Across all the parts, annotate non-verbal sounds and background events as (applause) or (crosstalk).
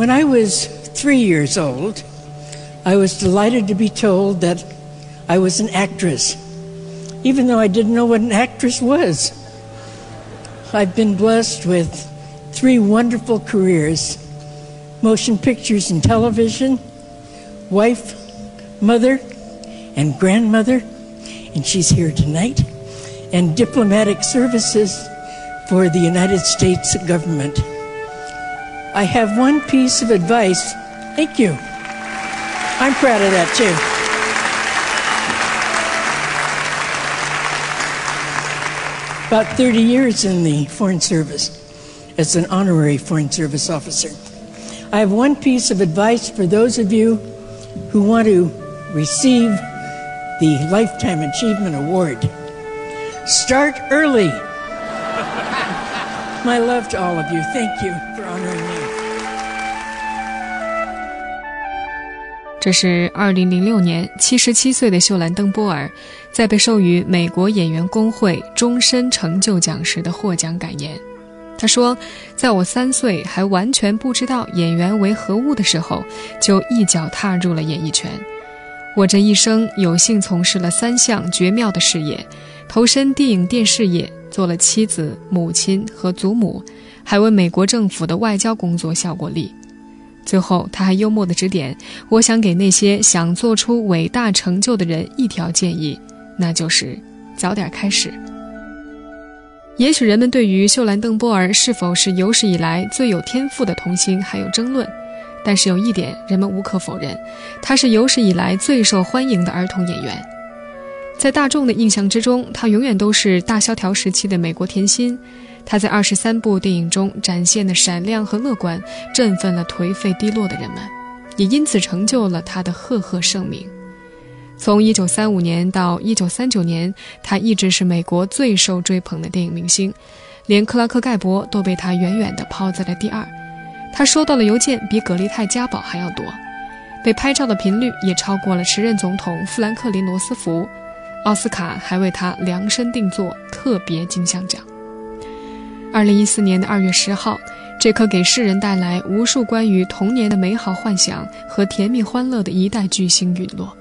When I was three years old, I was delighted to be told that I was an actress, even though I didn't know what an actress was. I've been blessed with three wonderful careers motion pictures and television, wife, mother, and grandmother, and she's here tonight, and diplomatic services for the United States government. I have one piece of advice. Thank you. I'm proud of that too. About 30 years in the Foreign Service as an honorary Foreign Service officer. I have one piece of advice for those of you who want to receive the Lifetime Achievement Award. Start early. (laughs) My love to all of you. Thank you for honoring 这是二零零六年，七十七岁的秀兰·登波尔在被授予美国演员工会终身成就奖时的获奖感言。他说：“在我三岁还完全不知道演员为何物的时候，就一脚踏入了演艺圈。我这一生有幸从事了三项绝妙的事业：投身电影电视业，做了妻子、母亲和祖母，还为美国政府的外交工作效过力。”最后，他还幽默地指点：“我想给那些想做出伟大成就的人一条建议，那就是早点开始。”也许人们对于秀兰·邓波尔是否是有史以来最有天赋的童星还有争论，但是有一点人们无可否认，她是有史以来最受欢迎的儿童演员。在大众的印象之中，她永远都是大萧条时期的美国甜心。他在二十三部电影中展现的闪亮和乐观，振奋了颓废低落的人们，也因此成就了他的赫赫盛名。从一九三五年到一九三九年，他一直是美国最受追捧的电影明星，连克拉克·盖博都被他远远地抛在了第二。他收到的邮件比葛丽泰·嘉宝还要多，被拍照的频率也超过了时任总统富兰克林·罗斯福。奥斯卡还为他量身定做特别金像奖。二零一四年的二月十号，这颗给世人带来无数关于童年的美好幻想和甜蜜欢乐的一代巨星陨落。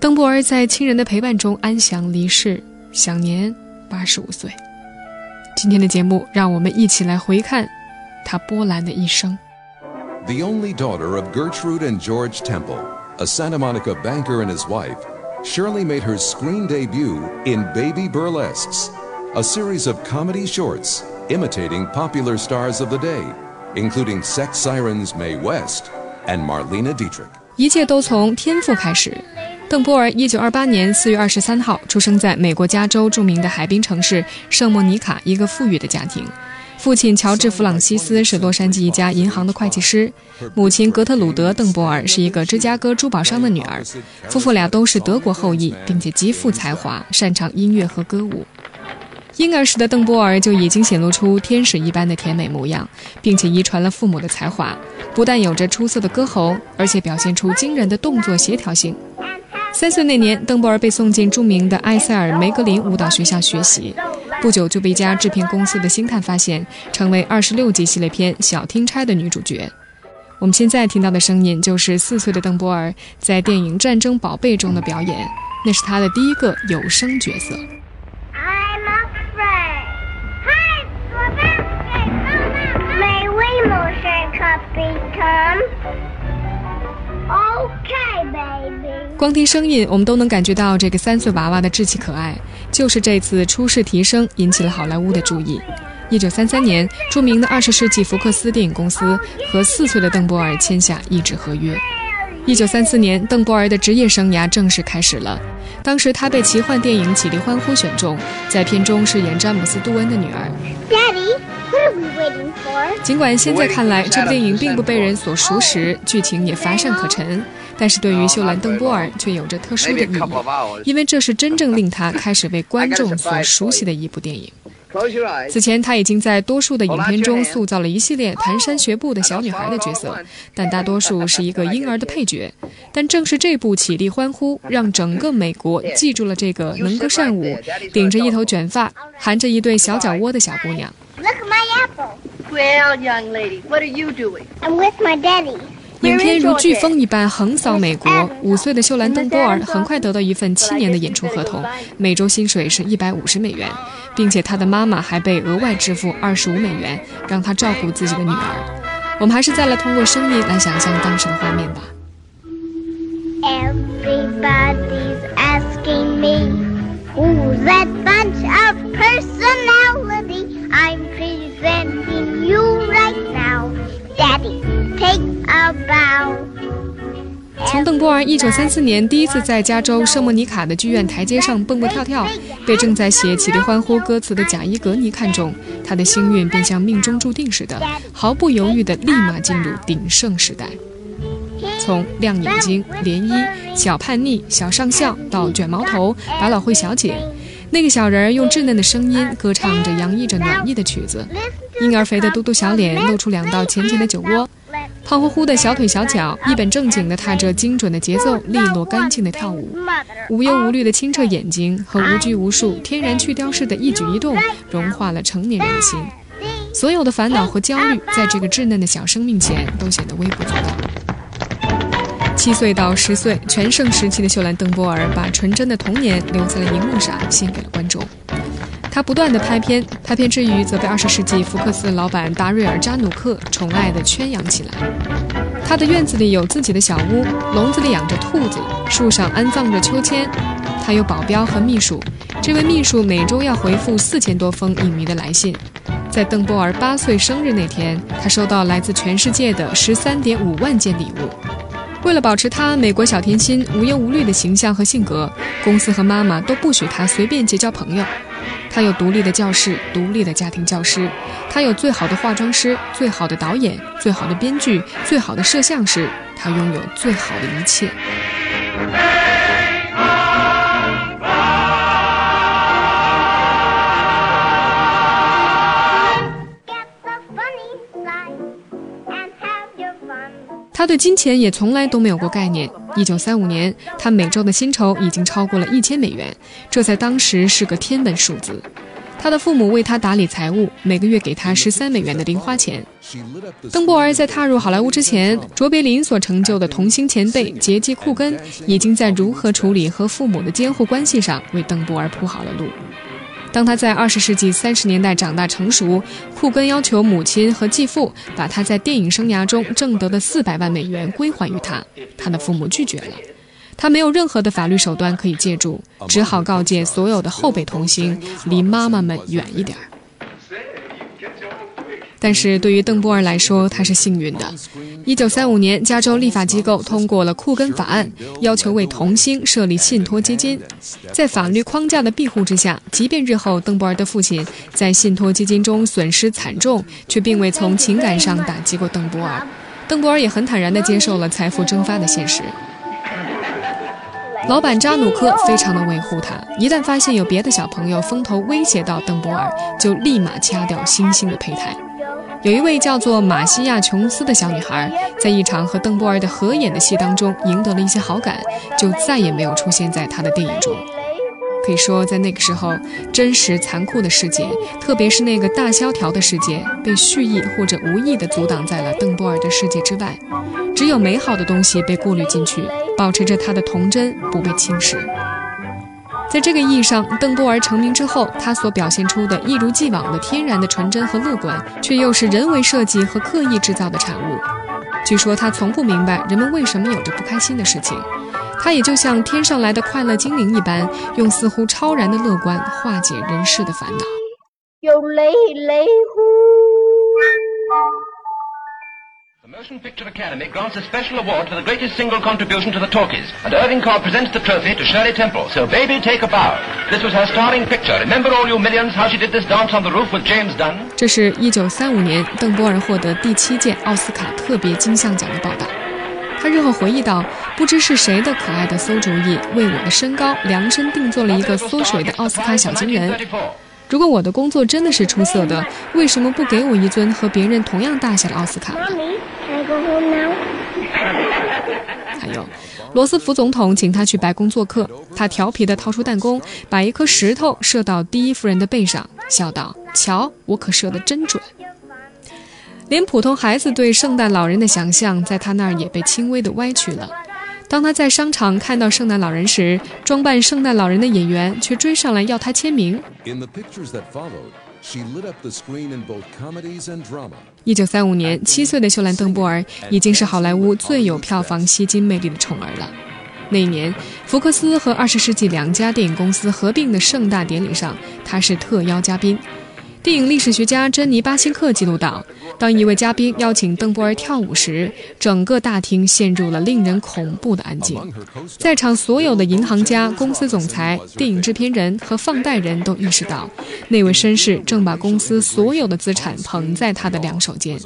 邓布尔在亲人的陪伴中安详离世，享年八十五岁。今天的节目，让我们一起来回看他波澜的一生。The only daughter of Gertrude and George Temple, a Santa Monica banker and his wife, Shirley made her screen debut in Baby Burlesques, a series of comedy shorts imitating popular stars of the day, including sex sirens Mae West and Marlena Dietrich. 一切都从天赋开始。邓波尔1928年4月23号出生在美国加州著名的海滨城市圣莫尼卡一个富裕的家庭。父亲乔治·弗朗西斯是洛杉矶一家银行的会计师，母亲格特鲁德·邓波尔是一个芝加哥珠宝商的女儿。夫妇俩都是德国后裔，并且极富才华，擅长音乐和歌舞。婴儿时的邓波尔就已经显露出天使一般的甜美模样，并且遗传了父母的才华，不但有着出色的歌喉，而且表现出惊人的动作协调性。三岁那年，邓波尔被送进著名的埃塞尔梅格林舞蹈学校学习，不久就被一家制片公司的星探发现，成为二十六集系列片《小听差》的女主角。我们现在听到的声音就是四岁的邓波尔在电影《战争宝贝》中的表演，那是她的第一个有声角色。光听声音，我们都能感觉到这个三岁娃娃的稚气可爱。就是这次初试提升引起了好莱坞的注意。一九三三年，著名的二十世纪福克斯电影公司和四岁的邓波尔签下一纸合约。一九三四年，邓波尔的职业生涯正式开始了。当时他被奇幻电影《起立欢呼》选中，在片中饰演詹姆斯·杜恩的女儿。尽管现在看来，这部电影并不被人所熟识，剧情也乏善可陈，但是对于秀兰·邓波尔却有着特殊的意义，因为这是真正令他开始为观众所熟悉的一部电影。此前，她已经在多数的影片中塑造了一系列蹒跚学步的小女孩的角色，但大多数是一个婴儿的配角。但正是这部《起立欢呼》，让整个美国记住了这个能歌善舞、顶着一头卷发、含着一对小脚窝的小姑娘。Look my apple. Well, young lady, what are you doing? I'm with my daddy. 影片如飓风一般横扫美国。五岁的秀兰·邓波尔很快得到一份七年的演出合同，每周薪水是一百五十美元，并且她的妈妈还被额外支付二十五美元，让她照顾自己的女儿。我们还是再来通过声音来想象当时的画面吧。Everybody's asking me who's that bunch of personality I'm presenting you right now. Daddy. 从邓波尔1934年第一次在加州圣莫尼卡的剧院台阶上蹦蹦跳跳，被正在写起立欢呼歌词的贾伊格尼看中，他的幸运便像命中注定似的，毫不犹豫地立马进入鼎盛时代。从亮眼睛、涟漪、小叛逆、小上校到卷毛头、百老汇小姐，那个小人用稚嫩的声音歌唱着洋溢着暖意的曲子。婴儿肥的嘟嘟小脸露出两道浅浅的酒窝，胖乎乎的小腿小脚一本正经地踏着精准的节奏，利落干净地跳舞。无忧无虑的清澈眼睛和无拘无束、天然去雕饰的一举一动，融化了成年人的心。所有的烦恼和焦虑，在这个稚嫩的小生命前，都显得微不足道。七岁到十岁全盛时期的秀兰·邓波尔，把纯真的童年留在了荧幕上，献给了观众。他不断的拍片，拍片之余，则被二十世纪福克斯老板达瑞尔·扎努克宠爱的圈养起来。他的院子里有自己的小屋，笼子里养着兔子，树上安葬着秋千。他有保镖和秘书，这位秘书每周要回复四千多封影迷的来信。在邓波尔八岁生日那天，他收到来自全世界的十三点五万件礼物。为了保持他美国小甜心无忧无虑的形象和性格，公司和妈妈都不许他随便结交朋友。他有独立的教室，独立的家庭教师，他有最好的化妆师，最好的导演，最好的编剧，最好的摄像师，他拥有最好的一切。他对金钱也从来都没有过概念。一九三五年，他每周的薪酬已经超过了一千美元，这在当时是个天文数字。他的父母为他打理财务，每个月给他十三美元的零花钱。邓布尔在踏入好莱坞之前，卓别林所成就的童星前辈杰基·库根已经在如何处理和父母的监护关系上为邓布尔铺好了路。当他在二十世纪三十年代长大成熟，库根要求母亲和继父把他在电影生涯中挣得的四百万美元归还于他，他的父母拒绝了。他没有任何的法律手段可以借助，只好告诫所有的后辈童星离妈妈们远一点。但是对于邓波尔来说，他是幸运的。一九三五年，加州立法机构通过了库根法案，要求为童星设立信托基金。在法律框架的庇护之下，即便日后邓波尔的父亲在信托基金中损失惨重，却并未从情感上打击过邓波尔。邓波尔也很坦然地接受了财富蒸发的现实。老板扎努克非常的维护他，一旦发现有别的小朋友风头威胁到邓波尔，就立马掐掉星星的胚胎。有一位叫做马西亚·琼斯的小女孩，在一场和邓波尔的合演的戏当中赢得了一些好感，就再也没有出现在他的电影中。可以说，在那个时候，真实残酷的世界，特别是那个大萧条的世界，被蓄意或者无意地阻挡在了邓波尔的世界之外。只有美好的东西被过滤进去，保持着他的童真不被侵蚀。在这个意义上，邓波尔成名之后，他所表现出的一如既往的天然的纯真和乐观，却又是人为设计和刻意制造的产物。据说他从不明白人们为什么有着不开心的事情，他也就像天上来的快乐精灵一般，用似乎超然的乐观化解人世的烦恼。有雷雷呼 Motion Picture Academy grants a special award for the greatest single contribution to the talkies, and Irving Cobb presents the trophy to Shirley Temple. So, baby, take a bow. This was her starring picture. Remember all you millions how she did this dance on the roof with James Dunn? 这是一九三五年邓波尔获得第七届奥斯卡特别金像奖的报道。他日后回忆道：“不知是谁的可爱的馊主意，为我的身高量身定做了一个缩水的奥斯卡小金人。”如果我的工作真的是出色的，为什么不给我一尊和别人同样大小的奥斯卡呢？还有，罗斯福总统请他去白宫做客，他调皮地掏出弹弓，把一颗石头射到第一夫人的背上，笑道：“瞧，我可射得真准。”连普通孩子对圣诞老人的想象，在他那儿也被轻微的歪曲了。当他在商场看到圣诞老人时，装扮圣诞老人的演员却追上来要他签名。She lit up the screen in both comedies and drama. 一九三五年，七岁的秀兰·邓布尔已经是好莱坞最有票房吸金魅力的宠儿了。那一年，福克斯和二十世纪两家电影公司合并的盛大典礼上，她是特邀嘉宾。电影历史学家珍妮·巴辛克记录道：“当一位嘉宾邀请邓波尔跳舞时，整个大厅陷入了令人恐怖的安静。在场所有的银行家、公司总裁、电影制片人和放贷人都意识到，那位绅士正把公司所有的资产捧在他的两手间。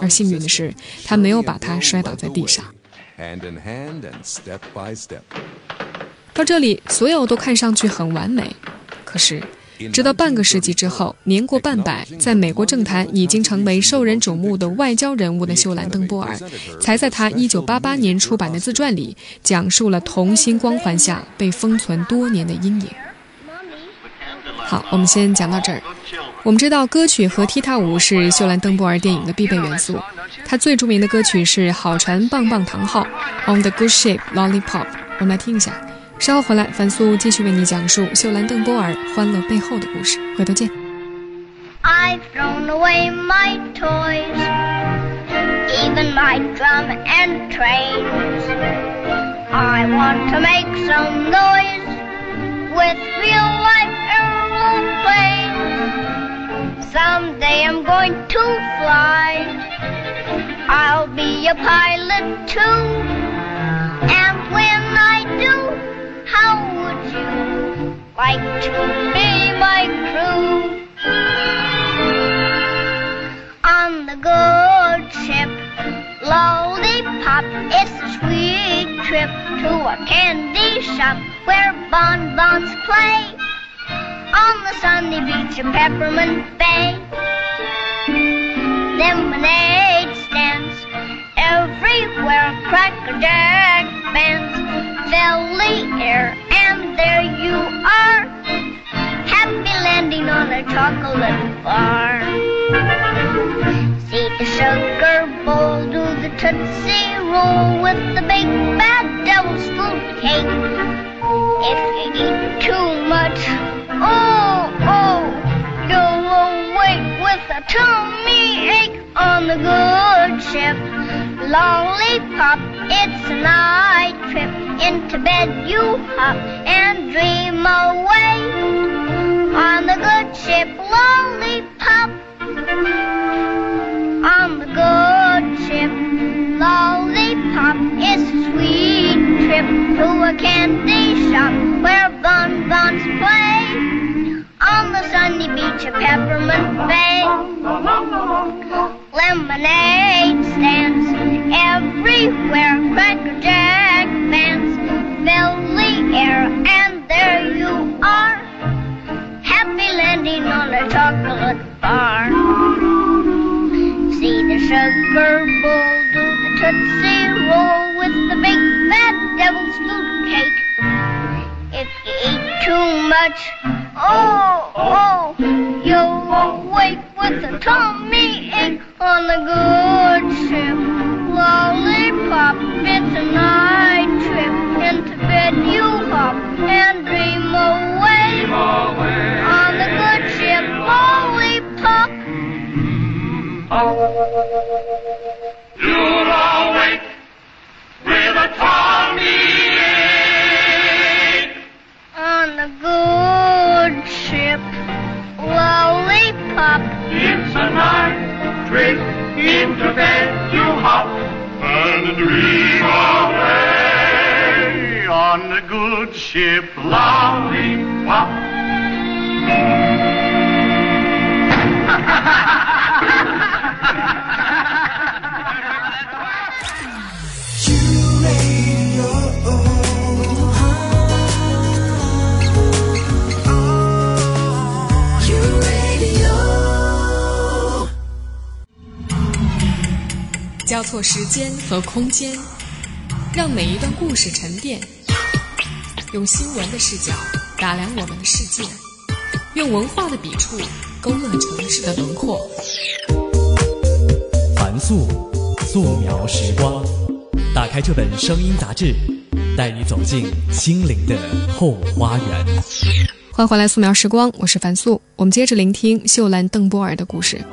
而幸运的是，他没有把他摔倒在地上。”到这里，所有都看上去很完美，可是。直到半个世纪之后，年过半百，在美国政坛已经成为受人瞩目的外交人物的秀兰·邓波尔，才在他1988年出版的自传里，讲述了童心光环下被封存多年的阴影。好，我们先讲到这儿。我们知道，歌曲和踢踏舞是秀兰·邓波尔电影的必备元素。他最著名的歌曲是《好船棒棒糖号》（On the Good Ship Lollipop）。我们来听一下。稍后回来，凡素继续为你讲述秀兰·邓波尔欢乐背后的故事。回头见。I've thrown away my toys, even my drum and trains. I want to make some noise with real life aeroplanes. Someday I'm going to fly. I'll be a pilot too. And when I do, how would you like to be my crew? On the good ship, lollipop, it's a sweet trip to a candy shop where bonbons play on the sunny beach of Peppermint Bay. Lemonade stands everywhere, cracker jack bands fill the air, and there you are, happy landing on a chocolate bar. See the sugar bowl do the tootsie roll with the big bad devil's food cake. If you eat too much, oh, oh, you'll with a tummy ache on the good ship. Lollipop, it's a night trip. Into bed you hop and dream away on the good ship Lollipop. On the good ship Lollipop, it's a sweet trip to a candy shop where bonbons play on the sunny beach of Peppermint Bay. Lemonade 交错时间和空间，让每一段故事沉淀。用新闻的视角打量我们的世界，用文化的笔触勾勒城市的轮廓。素，素描时光。打开这本声音杂志，带你走进心灵的后花园。欢迎回来，素描时光，我是樊素。我们接着聆听秀兰·邓波尔的故事。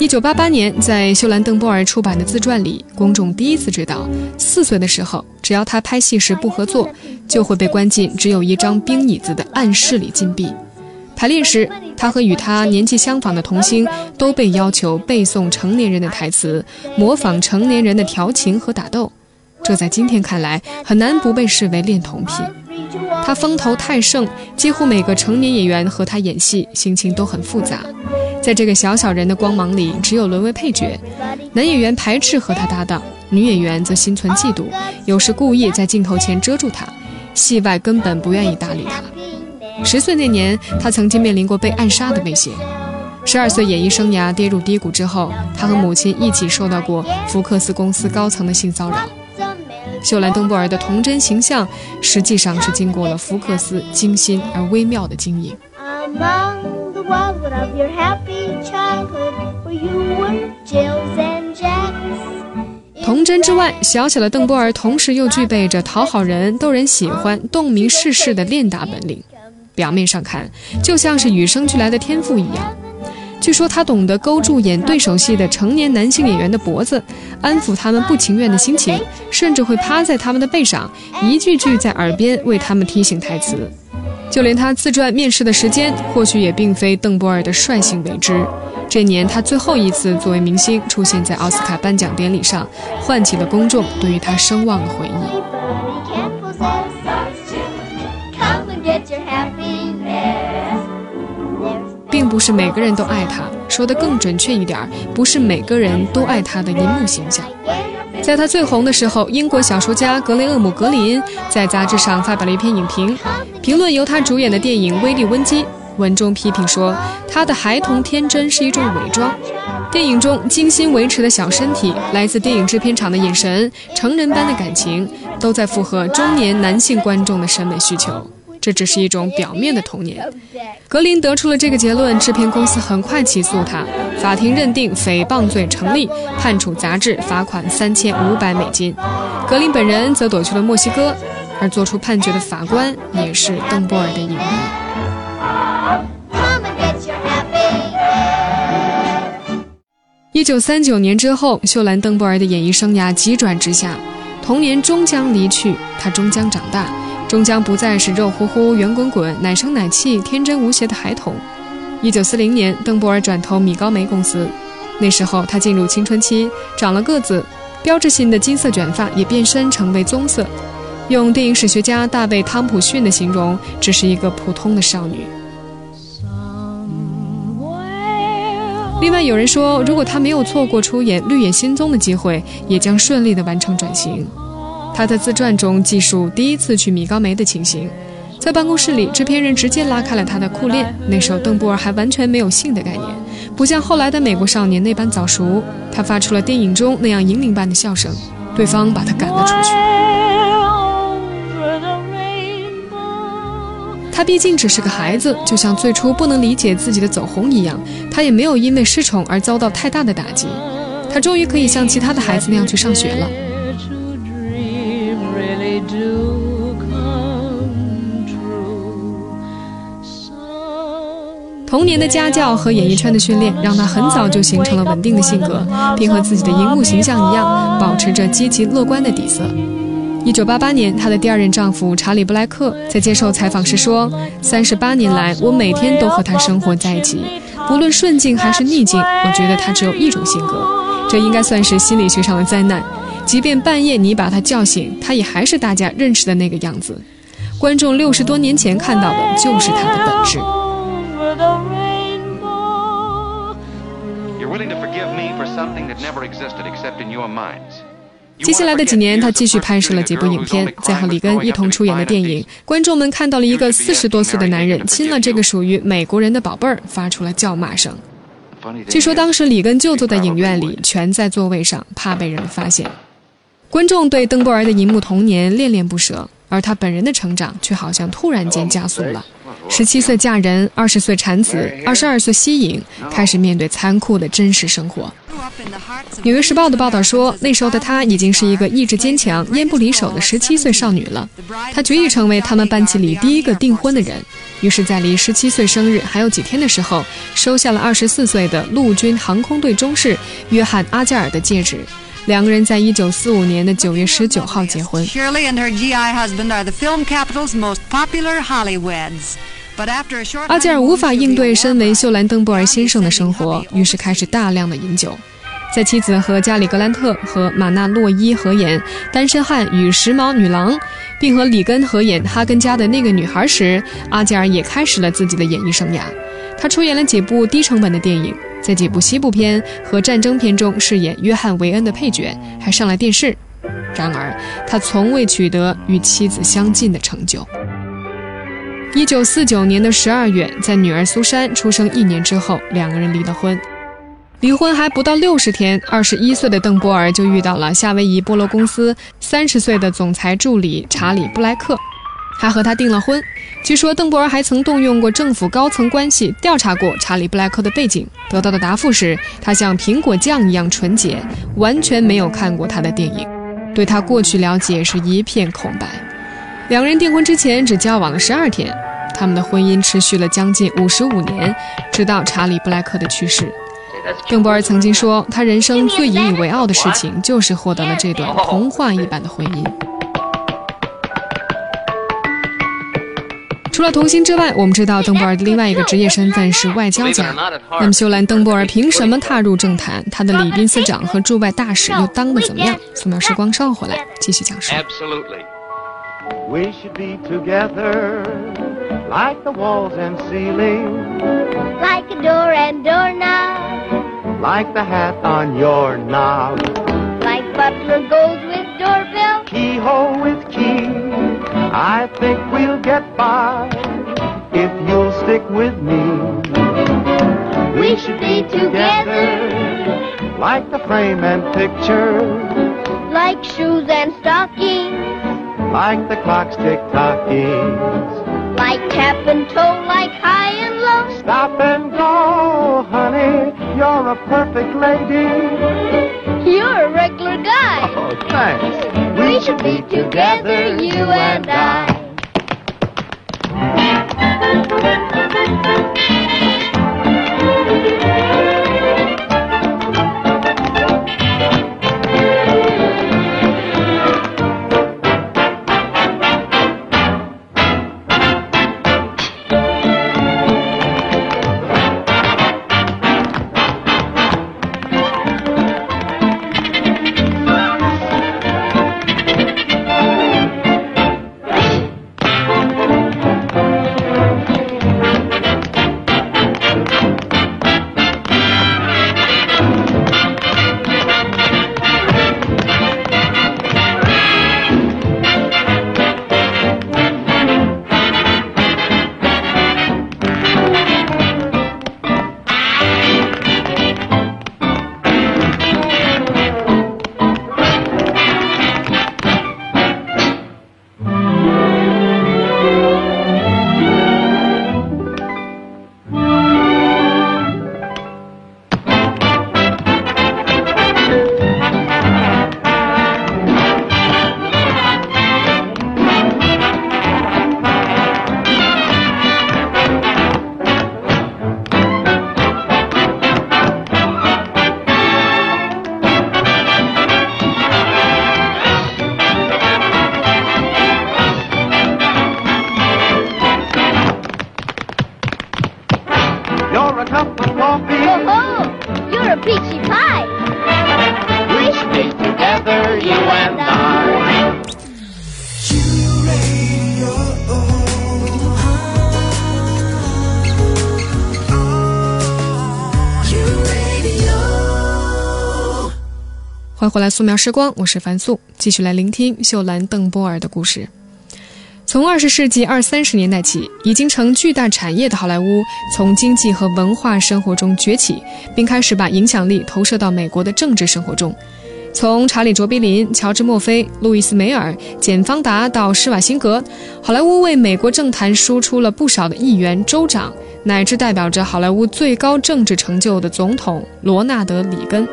一九八八年，在秀兰·邓波尔出版的自传里，公众第一次知道，四岁的时候，只要他拍戏时不合作，就会被关进只有一张冰椅子的暗室里禁闭。排练时，他和与他年纪相仿的童星都被要求背诵成年人的台词，模仿成年人的调情和打斗。这在今天看来，很难不被视为恋童癖。他风头太盛，几乎每个成年演员和他演戏，心情都很复杂。在这个小小人的光芒里，只有沦为配角。男演员排斥和他搭档，女演员则心存嫉妒，有时故意在镜头前遮住他，戏外根本不愿意搭理他。十岁那年，他曾经面临过被暗杀的威胁。十二岁演艺生涯跌入低谷之后，他和母亲一起受到过福克斯公司高层的性骚扰。秀兰·邓布尔的童真形象，实际上是经过了福克斯精心而微妙的经营。童真之外，小小的邓波儿同时又具备着讨好人、逗人喜欢、洞明世事的练达本领。表面上看，就像是与生俱来的天赋一样。据说他懂得勾住演对手戏的成年男性演员的脖子，安抚他们不情愿的心情，甚至会趴在他们的背上，一句句在耳边为他们提醒台词。就连他自传面试的时间，或许也并非邓波尔的率性为之。这年他最后一次作为明星出现在奥斯卡颁奖典礼上，唤起了公众对于他声望的回忆。并不是每个人都爱他，说的更准确一点，不是每个人都爱他的银幕形象。在他最红的时候，英国小说家格雷厄姆·格林在杂志上发表了一篇影评，评论由他主演的电影《威利·温基》，文中批评说他的孩童天真是一种伪装。电影中精心维持的小身体，来自电影制片厂的眼神，成人般的感情，都在符合中年男性观众的审美需求。这只是一种表面的童年。格林得出了这个结论，制片公司很快起诉他，法庭认定诽谤罪成立，判处杂志罚款三千五百美金。格林本人则躲去了墨西哥，而做出判决的法官也是邓波尔的影迷。一九三九年之后，秀兰·邓波尔的演艺生涯急转直下，童年终将离去，他终将长大。终将不再是肉乎乎、圆滚滚、奶声奶气、天真无邪的孩童。一九四零年，邓布尔转投米高梅公司，那时候他进入青春期，长了个子，标志性的金色卷发也变身成为棕色。用电影史学家大卫·汤普逊的形容，只是一个普通的少女。另外有人说，如果他没有错过出演《绿野仙踪》的机会，也将顺利地完成转型。他在自传中记述第一次去米高梅的情形，在办公室里，制片人直接拉开了他的裤链。那时候邓布尔还完全没有性的概念，不像后来的美国少年那般早熟。他发出了电影中那样银铃般的笑声，对方把他赶了出去。他毕竟只是个孩子，就像最初不能理解自己的走红一样，他也没有因为失宠而遭到太大的打击。他终于可以像其他的孩子那样去上学了。童年的家教和演艺圈的训练，让他很早就形成了稳定的性格，并和自己的荧幕形象一样，保持着积极乐观的底色。一九八八年，她的第二任丈夫查理·布莱克在接受采访时说：“三十八年来，我每天都和他生活在一起，不论顺境还是逆境，我觉得他只有一种性格，这应该算是心理学上的灾难。即便半夜你把他叫醒，他也还是大家认识的那个样子。观众六十多年前看到的就是他的本质。” Something that never existed except in your minds. 接下来的几年他继续拍摄了几部影片在和里根一同出演的电影观众们看到了一个四十多岁的男人亲了这个属于美国人的宝贝儿发出了叫骂声据说当时里根就坐在影院里蜷在座位上怕被人发现。观众对邓波尔的银幕童年恋恋不舍而她本人的成长却好像突然间加速了。十七岁嫁人，二十岁产子，二十二岁息影，开始面对残酷的真实生活。《纽约时报》的报道说，那时候的她已经是一个意志坚强、烟不离手的十七岁少女了。她决意成为他们班级里第一个订婚的人。于是，在离十七岁生日还有几天的时候，收下了二十四岁的陆军航空队中士约翰·阿加尔的戒指。两个人在一九四五年的九月十九号结婚。阿吉尔无法应对身为秀兰·邓布尔先生的生活，于是开始大量的饮酒。在妻子和加里·格兰特和马纳·洛伊合演《单身汉与时髦女郎》，并和里根合演《哈根家的那个女孩》时，阿吉尔也开始了自己的演艺生涯。他出演了几部低成本的电影，在几部西部片和战争片中饰演约翰·维恩的配角，还上了电视。然而，他从未取得与妻子相近的成就。一九四九年的十二月，在女儿苏珊出生一年之后，两个人离了婚。离婚还不到六十天，二十一岁的邓波尔就遇到了夏威夷菠萝公司三十岁的总裁助理查理·布莱克，还和他订了婚。据说邓波尔还曾动用过政府高层关系调查过查理·布莱克的背景，得到的答复是他像苹果酱一样纯洁，完全没有看过他的电影，对他过去了解是一片空白。两人订婚之前只交往了十二天，他们的婚姻持续了将近五十五年，直到查理·布莱克的去世。邓波尔曾经说，他人生最引以为傲的事情就是获得了这段童话一般的婚姻。除了童星之外，我们知道邓波尔的另外一个职业身份是外交家。那么，秀兰·邓波尔凭什么踏入政坛？他的礼宾司长和驻外大使又当得怎么样？素描时光稍回来继续讲述。We should be together like the walls and ceiling, like a door and doorknob, like the hat on your knob, like butler goes with doorbell, keyhole with key. I think we'll get by if you'll stick with me. We should be together, like the frame and picture, like shoes and stockings, like the clock's tick-tocking like tap and toe, like high and low. Stop and go, honey, you're a perfect lady. You're a regular guy. Oh, thanks. We, should be together, you and I. 回来，素描时光，我是樊素，继续来聆听秀兰·邓波尔的故事。从二十世纪二三十年代起，已经成巨大产业的好莱坞，从经济和文化生活中崛起，并开始把影响力投射到美国的政治生活中。从查理·卓别林、乔治·墨菲、路易斯·梅尔、简·方达到施瓦辛格，好莱坞为美国政坛输出了不少的议员、州长，乃至代表着好莱坞最高政治成就的总统罗纳德·里根。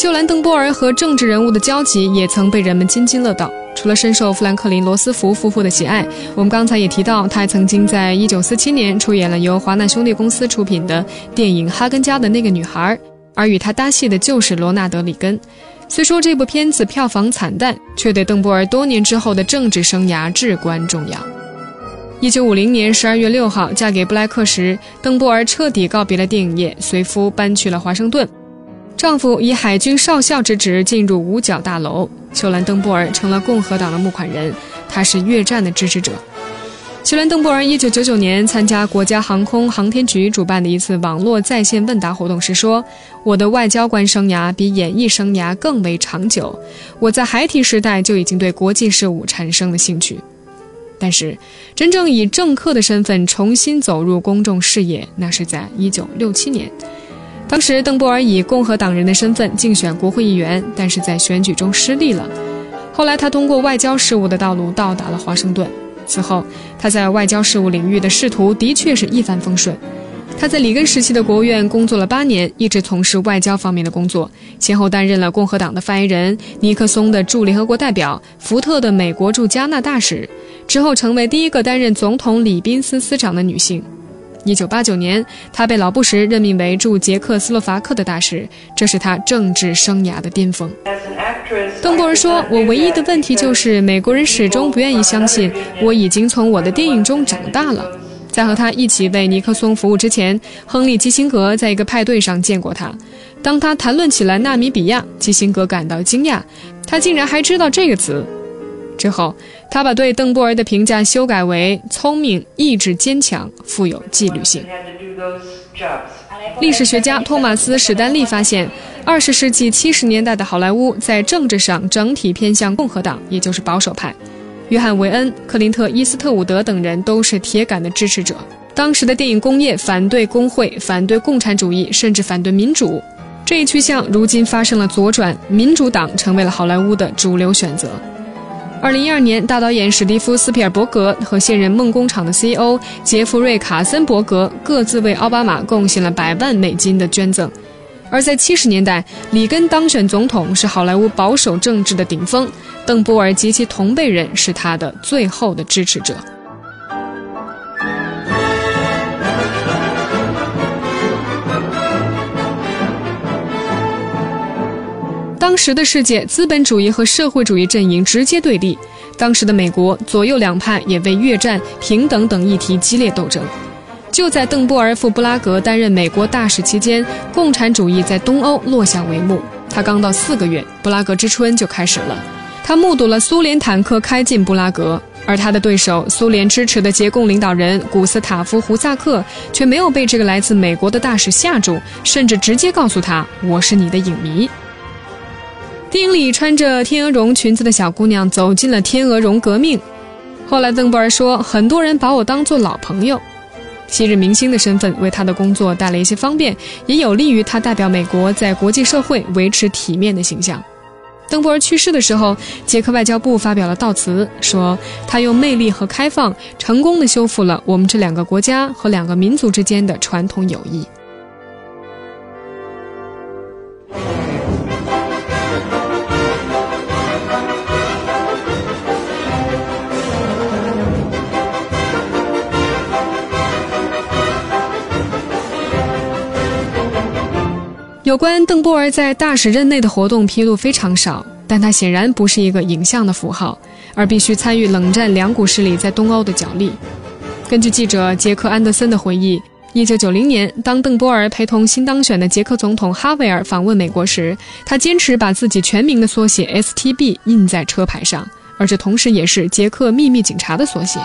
秀兰·邓波尔和政治人物的交集也曾被人们津津乐道。除了深受富兰克林·罗斯福夫妇的喜爱，我们刚才也提到，他还曾经在1947年出演了由华纳兄弟公司出品的电影《哈根家的那个女孩》。而与他搭戏的就是罗纳德·里根。虽说这部片子票房惨淡，却对邓波尔多年之后的政治生涯至关重要。一九五零年十二月六号，嫁给布莱克时，邓波尔彻底告别了电影业，随夫搬去了华盛顿。丈夫以海军少校之职进入五角大楼，秀兰·登波尔成了共和党的募款人，他是越战的支持者。秀兰·邓布尔1999年参加国家航空航天局主办的一次网络在线问答活动时说：“我的外交官生涯比演艺生涯更为长久。我在孩提时代就已经对国际事务产生了兴趣，但是真正以政客的身份重新走入公众视野，那是在1967年。当时邓布尔以共和党人的身份竞选国会议员，但是在选举中失利了。后来他通过外交事务的道路到达了华盛顿。”此后，他在外交事务领域的仕途的确是一帆风顺。他在里根时期的国务院工作了八年，一直从事外交方面的工作，先后担任了共和党的发言人、尼克松的驻联合国代表、福特的美国驻加纳大使，之后成为第一个担任总统礼宾司司长的女性。一九八九年，他被老布什任命为驻捷克斯洛伐克的大使，这是他政治生涯的巅峰。邓布尔说：“我唯一的问题就是，美国人始终不愿意相信我已经从我的电影中长大了。”在和他一起为尼克松服务之前，亨利·基辛格在一个派对上见过他。当他谈论起来纳米比亚，基辛格感到惊讶，他竟然还知道这个词。之后，他把对邓布尔的评价修改为聪明、意志坚强、富有纪律性。历史学家托马斯·史丹利发现，二十世纪七十年代的好莱坞在政治上整体偏向共和党，也就是保守派。约翰·维恩、克林特·伊斯特伍德等人都是铁杆的支持者。当时的电影工业反对工会，反对共产主义，甚至反对民主。这一趋向如今发生了左转，民主党成为了好莱坞的主流选择。二零一二年，大导演史蒂夫·斯皮尔伯格和现任梦工厂的 CEO 杰弗瑞·卡森伯格各自为奥巴马贡献了百万美金的捐赠。而在七十年代，里根当选总统是好莱坞保守政治的顶峰，邓布尔及其同辈人是他的最后的支持者。当时的世界，资本主义和社会主义阵营直接对立。当时的美国，左右两派也为越战、平等等议题激烈斗争。就在邓布尔赴布拉格担任美国大使期间，共产主义在东欧落下帷幕。他刚到四个月，布拉格之春就开始了。他目睹了苏联坦克开进布拉格，而他的对手苏联支持的捷共领导人古斯塔夫·胡萨克却没有被这个来自美国的大使吓住，甚至直接告诉他：“我是你的影迷。”电影里穿着天鹅绒裙子的小姑娘走进了天鹅绒革命。后来，邓布尔说：“很多人把我当做老朋友。”昔日明星的身份为他的工作带来一些方便，也有利于他代表美国在国际社会维持体面的形象。邓布尔去世的时候，捷克外交部发表了悼词，说他用魅力和开放，成功的修复了我们这两个国家和两个民族之间的传统友谊。有关邓波尔在大使任内的活动披露非常少，但他显然不是一个影像的符号，而必须参与冷战两股势力在东欧的角力。根据记者杰克·安德森的回忆，1990年，当邓波尔陪同新当选的捷克总统哈维尔访问美国时，他坚持把自己全名的缩写 STB 印在车牌上，而这同时也是捷克秘密警察的缩写。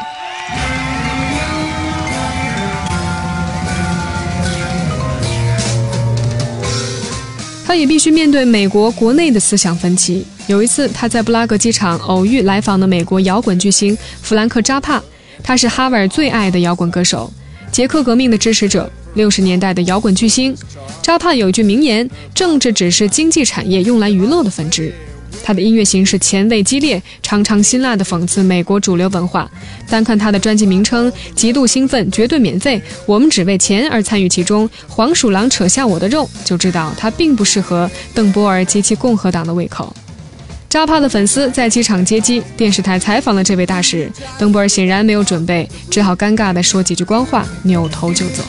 也必须面对美国国内的思想分歧。有一次，他在布拉格机场偶遇来访的美国摇滚巨星弗兰克·扎帕，他是哈维尔最爱的摇滚歌手，捷克革命的支持者。六十年代的摇滚巨星。扎帕有一句名言：“政治只是经济产业用来娱乐的分支。”他的音乐形式前卫激烈，常常辛辣地讽刺美国主流文化。单看他的专辑名称，极度兴奋，绝对免费，我们只为钱而参与其中。黄鼠狼扯下我的肉，就知道他并不适合邓波尔及其共和党的胃口。扎帕的粉丝在机场接机，电视台采访了这位大使，邓波尔显然没有准备，只好尴尬地说几句官话，扭头就走。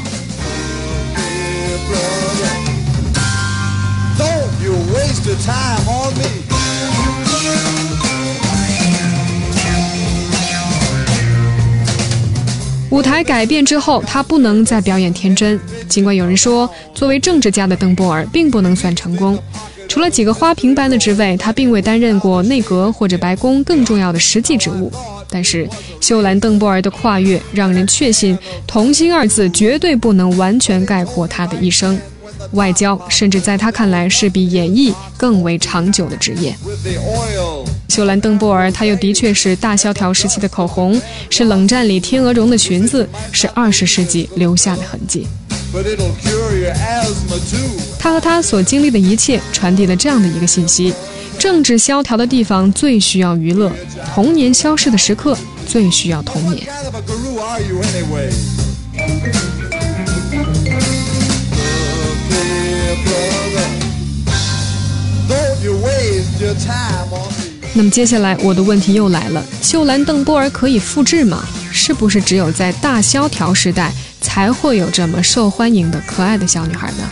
舞台改变之后，他不能再表演天真。尽管有人说，作为政治家的邓波尔并不能算成功，除了几个花瓶般的职位，他并未担任过内阁或者白宫更重要的实际职务。但是，秀兰·邓波尔的跨越让人确信，童心二字绝对不能完全概括他的一生。外交，甚至在他看来是比演艺更为长久的职业。秀兰·邓波尔，她又的确是大萧条时期的口红，是冷战里天鹅绒的裙子，是二十世纪留下的痕迹。他和他所经历的一切，传递了这样的一个信息：政治萧条的地方最需要娱乐，童年消失的时刻最需要童年。那么接下来我的问题又来了：秀兰·邓波尔可以复制吗？是不是只有在大萧条时代才会有这么受欢迎的可爱的小女孩呢？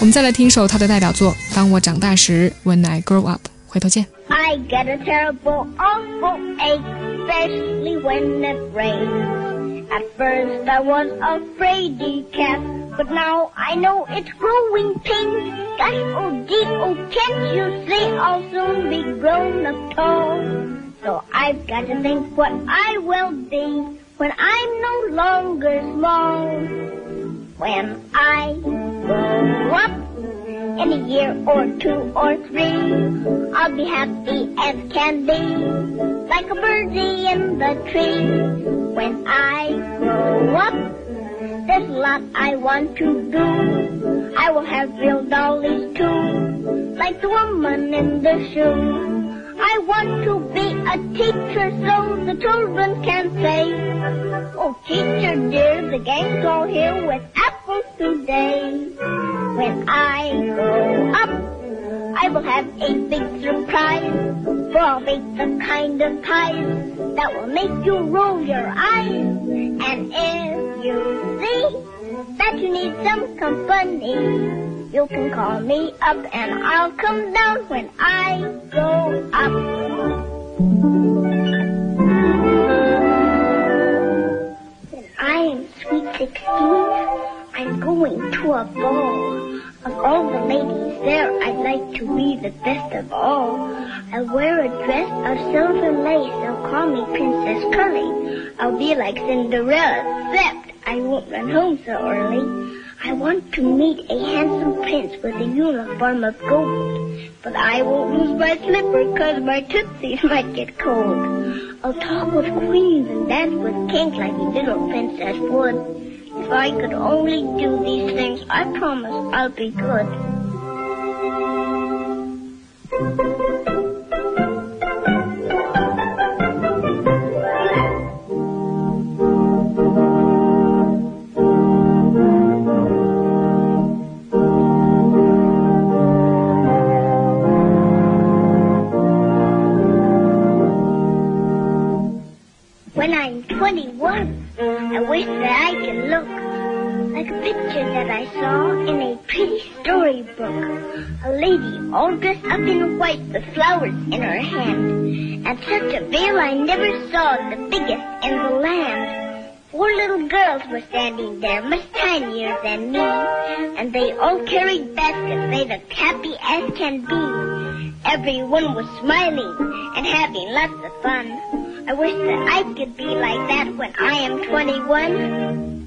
我们再来听一首她的代表作《当我长大时》，When I Grow Up。回头见。I get a terrible awful ache, especially when it rains. At first I was afraid to cat. But now I know it's growing pains. Gosh, oh gee, oh can't you see I'll soon be grown up tall? So I've got to think what I will be when I'm no longer small. When I grow up in a year or two or three, I'll be happy as can be, like a birdie in the tree. When I grow up, there's a lot I want to do. I will have real dollies too, like the woman in the shoe. I want to be a teacher so the children can say, Oh teacher dear, the gang's all here with apples today. When I grow up, I will have a big surprise, for I'll make the kind of pies that will make you roll your eyes. And if you see that you need some company, you can call me up and I'll come down when I go up. When I am sweet sixteen, I'm going to a ball. Of all the ladies there, I'd like to be the best of all. I'll wear a dress of silver lace, they'll call me Princess Curly. I'll be like Cinderella, except I won't run home so early. I want to meet a handsome prince with a uniform of gold. But I won't lose my slipper, cause my tootsies (laughs) might get cold. I'll talk with queens and dance with kings like a little princess would. If I could only do these things, I promise I'll be good. When I'm 21, I wish that I could look like a picture that I saw in a pretty storybook. A lady all dressed up in white with flowers in her hand. And such a veil I never saw, the biggest in the land. Four little girls were standing there, much tinier than me. And they all carried baskets, made looked happy as can be. Everyone was smiling and having lots of fun. I wish that I could be like that when I am 21.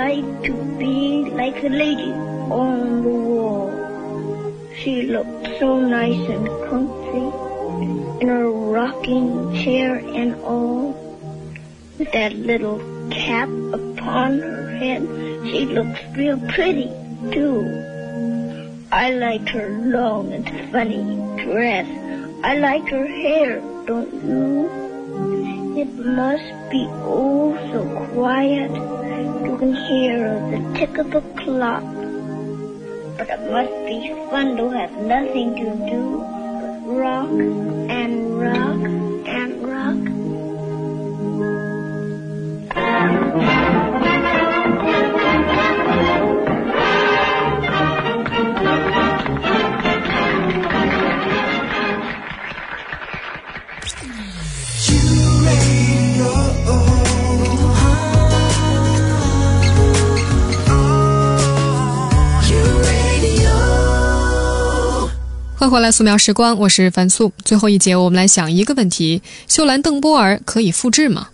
Like to be like the lady on the wall. She looked so nice and comfy in her rocking chair and all. With that little cap upon her head, she looks real pretty, too. I like her long and funny dress. I like her hair, don't you? It must be oh so quiet. You can hear the tick of the clock. But it must be fun to have nothing to do but rock and rock and rock. 欢迎回来，素描时光，我是樊素。最后一节，我们来想一个问题：秀兰·邓波尔可以复制吗？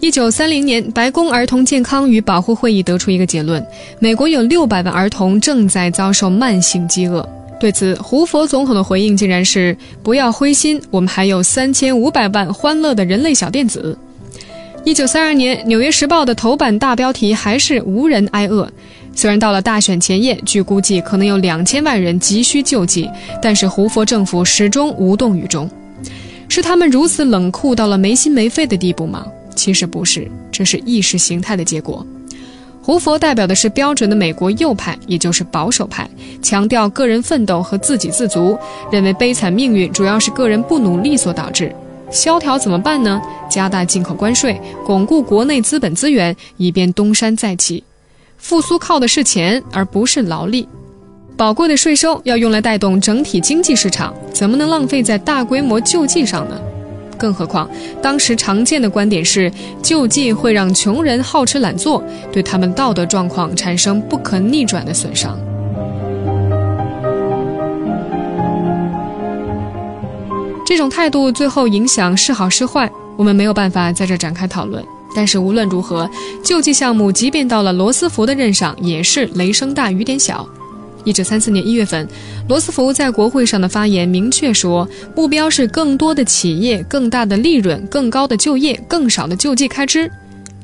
一九三零年，白宫儿童健康与保护会议得出一个结论：美国有六百万儿童正在遭受慢性饥饿。对此，胡佛总统的回应竟然是：“不要灰心，我们还有三千五百万欢乐的人类小电子。”一九三二年，《纽约时报》的头版大标题还是“无人挨饿”。虽然到了大选前夜，据估计可能有两千万人急需救济，但是胡佛政府始终无动于衷。是他们如此冷酷到了没心没肺的地步吗？其实不是，这是意识形态的结果。胡佛代表的是标准的美国右派，也就是保守派，强调个人奋斗和自给自足，认为悲惨命运主要是个人不努力所导致。萧条怎么办呢？加大进口关税，巩固国内资本资源，以便东山再起。复苏靠的是钱，而不是劳力。宝贵的税收要用来带动整体经济市场，怎么能浪费在大规模救济上呢？更何况，当时常见的观点是，救济会让穷人好吃懒做，对他们道德状况产生不可逆转的损伤。这种态度最后影响是好是坏，我们没有办法在这展开讨论。但是无论如何，救济项目即便到了罗斯福的任上，也是雷声大雨点小。一九三四年一月份，罗斯福在国会上的发言明确说，目标是更多的企业、更大的利润、更高的就业、更少的救济开支。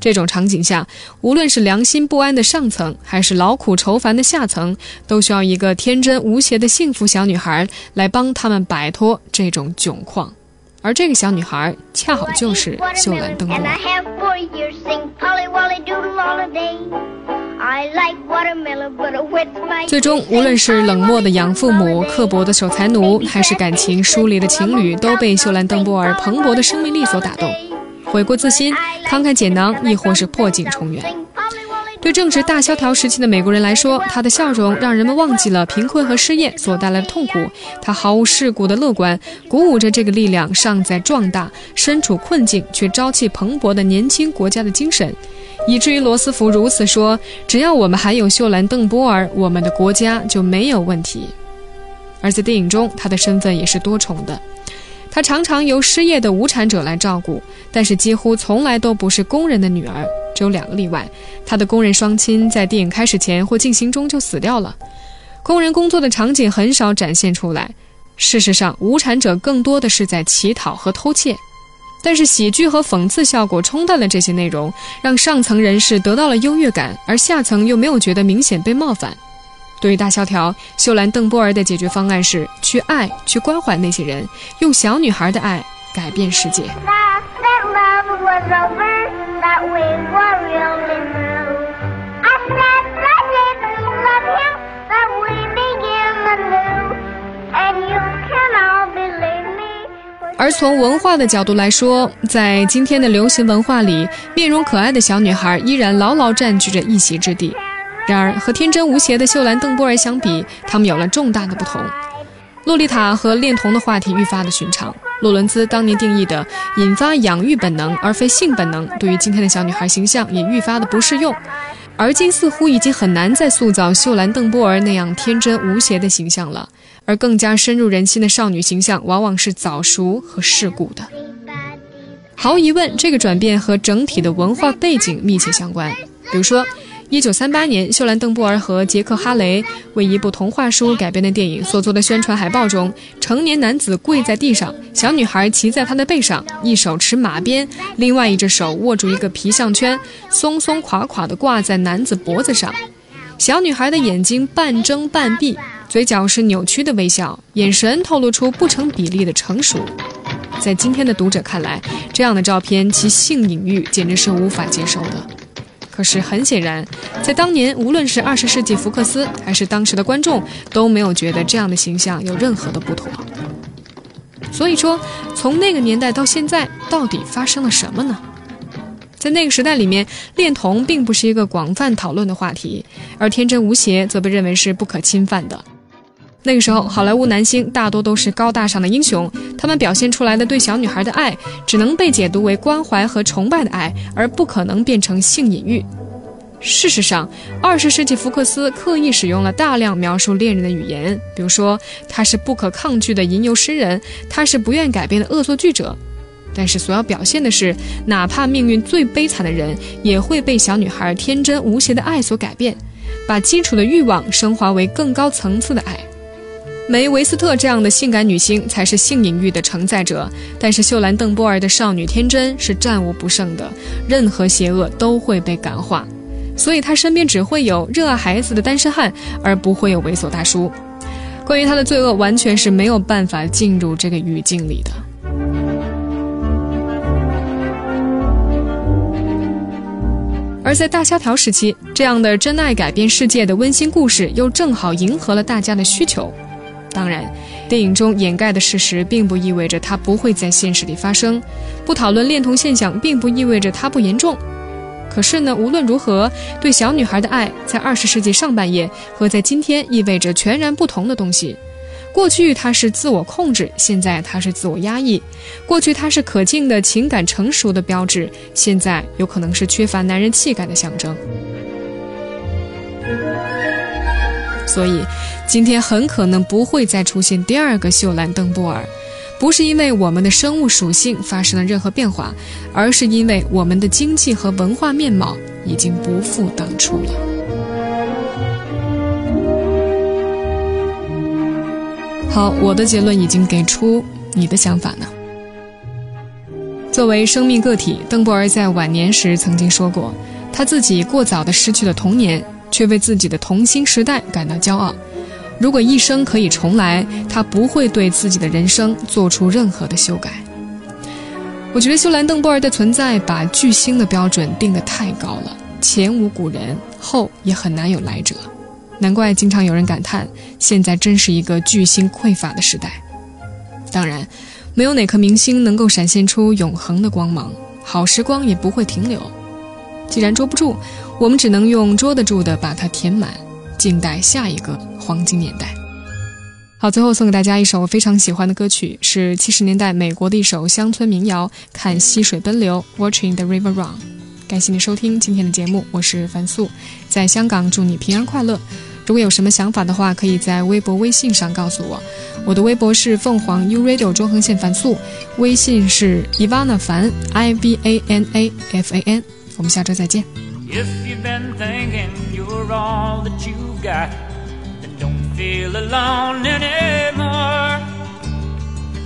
这种场景下，无论是良心不安的上层，还是劳苦愁烦的下层，都需要一个天真无邪的幸福小女孩来帮他们摆脱这种窘况。而这个小女孩恰好就是秀兰·邓波尔。最终，无论是冷漠的养父母、刻薄的守财奴，还是感情疏离的情侣，都被秀兰·邓波尔蓬勃的生命力所打动。悔过自新、慷慨解囊，亦或是破镜重圆。对正值大萧条时期的美国人来说，他的笑容让人们忘记了贫困和失业所带来的痛苦。他毫无世故的乐观，鼓舞着这个力量尚在壮大、身处困境却朝气蓬勃的年轻国家的精神，以至于罗斯福如此说：“只要我们还有秀兰·邓波尔，我们的国家就没有问题。”而在电影中，他的身份也是多重的。她常常由失业的无产者来照顾，但是几乎从来都不是工人的女儿。只有两个例外，她的工人双亲在电影开始前或进行中就死掉了。工人工作的场景很少展现出来。事实上，无产者更多的是在乞讨和偷窃。但是喜剧和讽刺效果冲淡了这些内容，让上层人士得到了优越感，而下层又没有觉得明显被冒犯。对于大萧条，秀兰·邓波尔的解决方案是去爱，去关怀那些人，用小女孩的爱改变世界。而从文化的角度来说，在今天的流行文化里，面容可爱的小女孩依然牢牢占据着一席之地。然而，和天真无邪的秀兰·邓波尔相比，他们有了重大的不同。洛丽塔和恋童的话题愈发的寻常。洛伦兹当年定义的引发养育本能而非性本能，对于今天的小女孩形象也愈发的不适用。而今似乎已经很难再塑造秀兰·邓波儿那样天真无邪的形象了，而更加深入人心的少女形象往往是早熟和世故的。毫无疑问，这个转变和整体的文化背景密切相关。比如说，一九三八年，秀兰·邓布尔和杰克·哈雷为一部童话书改编的电影所做的宣传海报中，成年男子跪在地上，小女孩骑在他的背上，一手持马鞭，另外一只手握住一个皮项圈，松松垮垮地挂在男子脖子上。小女孩的眼睛半睁半闭，嘴角是扭曲的微笑，眼神透露出不成比例的成熟。在今天的读者看来，这样的照片其性隐喻简直是无法接受的。可是很显然，在当年，无论是二十世纪福克斯，还是当时的观众，都没有觉得这样的形象有任何的不妥。所以说，从那个年代到现在，到底发生了什么呢？在那个时代里面，恋童并不是一个广泛讨论的话题，而天真无邪则被认为是不可侵犯的。那个时候，好莱坞男星大多都是高大上的英雄，他们表现出来的对小女孩的爱，只能被解读为关怀和崇拜的爱，而不可能变成性隐喻。事实上，二十世纪福克斯刻意使用了大量描述恋人的语言，比如说他是不可抗拒的吟游诗人，他是不愿改变的恶作剧者。但是所要表现的是，哪怕命运最悲惨的人，也会被小女孩天真无邪的爱所改变，把基础的欲望升华为更高层次的爱。梅维斯特这样的性感女星才是性隐喻的承载者，但是秀兰·邓波儿的少女天真是战无不胜的，任何邪恶都会被感化，所以她身边只会有热爱孩子的单身汉，而不会有猥琐大叔。关于她的罪恶，完全是没有办法进入这个语境里的。而在大萧条时期，这样的真爱改变世界的温馨故事，又正好迎合了大家的需求。当然，电影中掩盖的事实并不意味着它不会在现实里发生。不讨论恋童现象，并不意味着它不严重。可是呢，无论如何，对小女孩的爱，在二十世纪上半叶和在今天意味着全然不同的东西。过去它是自我控制，现在它是自我压抑；过去它是可敬的情感成熟的标志，现在有可能是缺乏男人气概的象征。所以，今天很可能不会再出现第二个秀兰·邓布尔，不是因为我们的生物属性发生了任何变化，而是因为我们的经济和文化面貌已经不复当初了。好，我的结论已经给出，你的想法呢？作为生命个体，邓布尔在晚年时曾经说过，他自己过早的失去了童年。却为自己的童心时代感到骄傲。如果一生可以重来，他不会对自己的人生做出任何的修改。我觉得秀兰·邓波尔的存在把巨星的标准定得太高了，前无古人，后也很难有来者。难怪经常有人感叹，现在真是一个巨星匮乏的时代。当然，没有哪颗明星能够闪现出永恒的光芒，好时光也不会停留。既然捉不住，我们只能用捉得住的把它填满，静待下一个黄金年代。好，最后送给大家一首我非常喜欢的歌曲，是七十年代美国的一首乡村民谣《看溪水奔流》（Watching the River Run）。感谢你收听今天的节目，我是樊素，在香港祝你平安快乐。如果有什么想法的话，可以在微博、微信上告诉我。我的微博是凤凰 U Radio 中横线樊素，微信是 Ivana 凡 I V A N A F A N。我们下周再见。If you've been thinking you're all that you've got, then don't feel alone anymore.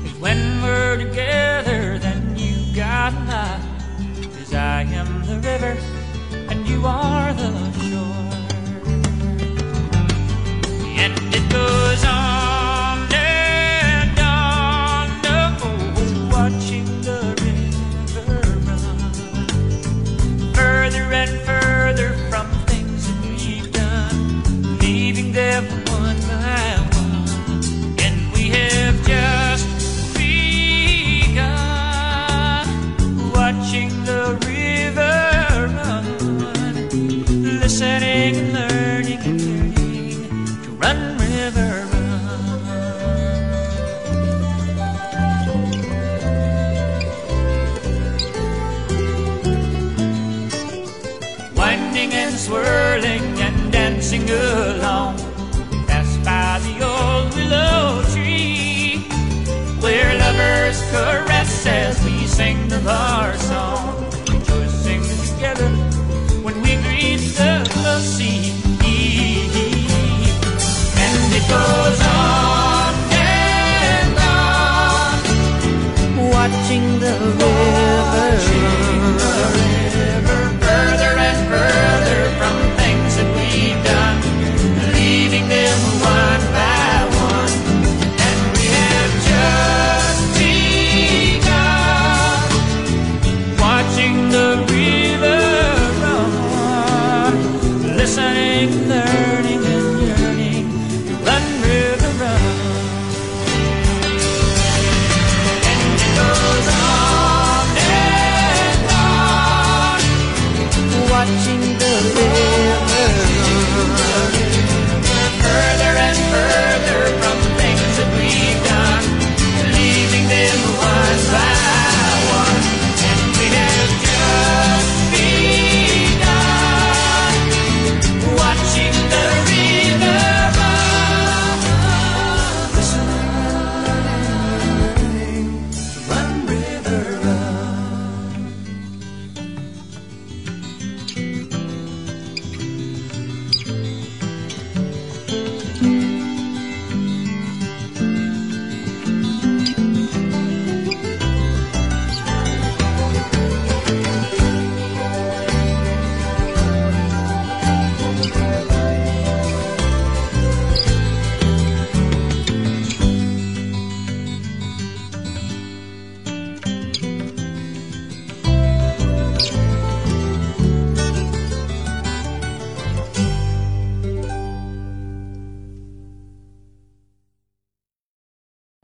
Cause when we're together, then you got my. Cause I am the river,